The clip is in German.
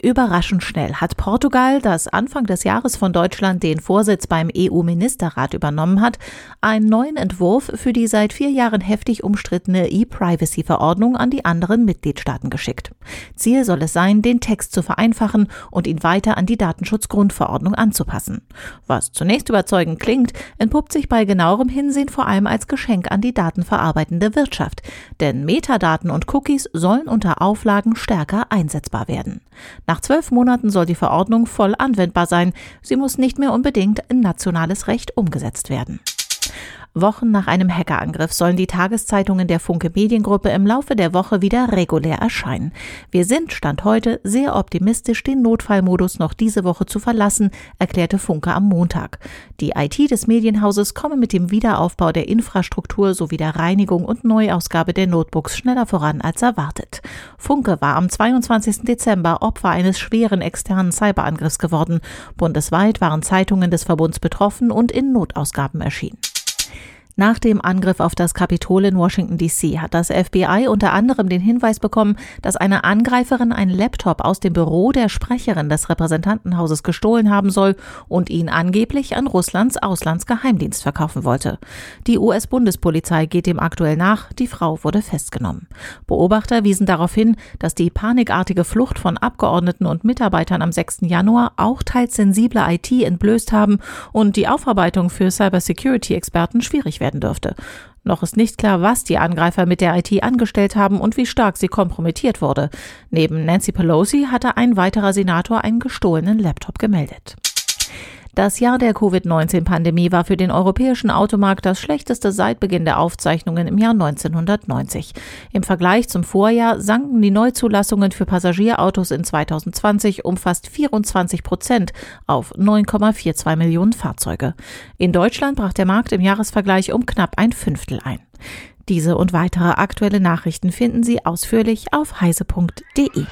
Überraschend schnell hat Portugal, das Anfang des Jahres von Deutschland den Vorsitz beim EU-Ministerrat übernommen hat, einen neuen Entwurf für die seit vier Jahren heftig umstrittene E-Privacy-Verordnung an die anderen Mitgliedstaaten geschickt. Ziel soll es sein, den Text zu vereinfachen und ihn weiter an die Datenschutzgrundverordnung anzupassen. Was zunächst überzeugend klingt, entpuppt sich bei genauerem Hinsehen vor allem als Geschenk an die datenverarbeitende Wirtschaft. Denn Metadaten und Cookies sollen unter Auflagen stärker einsetzbar werden. Nach zwölf Monaten soll die Verordnung voll anwendbar sein. Sie muss nicht mehr unbedingt in nationales Recht umgesetzt werden. Wochen nach einem Hackerangriff sollen die Tageszeitungen der Funke Mediengruppe im Laufe der Woche wieder regulär erscheinen. Wir sind, Stand heute, sehr optimistisch, den Notfallmodus noch diese Woche zu verlassen, erklärte Funke am Montag. Die IT des Medienhauses komme mit dem Wiederaufbau der Infrastruktur sowie der Reinigung und Neuausgabe der Notebooks schneller voran als erwartet. Funke war am 22. Dezember Opfer eines schweren externen Cyberangriffs geworden. Bundesweit waren Zeitungen des Verbunds betroffen und in Notausgaben erschienen. Nach dem Angriff auf das Kapitol in Washington DC hat das FBI unter anderem den Hinweis bekommen, dass eine Angreiferin einen Laptop aus dem Büro der Sprecherin des Repräsentantenhauses gestohlen haben soll und ihn angeblich an Russlands Auslandsgeheimdienst verkaufen wollte. Die US-Bundespolizei geht dem aktuell nach, die Frau wurde festgenommen. Beobachter wiesen darauf hin, dass die panikartige Flucht von Abgeordneten und Mitarbeitern am 6. Januar auch teils sensible IT entblößt haben und die Aufarbeitung für Cybersecurity-Experten schwierig werden werden dürfte. Noch ist nicht klar, was die Angreifer mit der IT angestellt haben und wie stark sie kompromittiert wurde. Neben Nancy Pelosi hatte ein weiterer Senator einen gestohlenen Laptop gemeldet. Das Jahr der Covid-19-Pandemie war für den europäischen Automarkt das schlechteste seit Beginn der Aufzeichnungen im Jahr 1990. Im Vergleich zum Vorjahr sanken die Neuzulassungen für Passagierautos in 2020 um fast 24 Prozent auf 9,42 Millionen Fahrzeuge. In Deutschland brach der Markt im Jahresvergleich um knapp ein Fünftel ein. Diese und weitere aktuelle Nachrichten finden Sie ausführlich auf heise.de.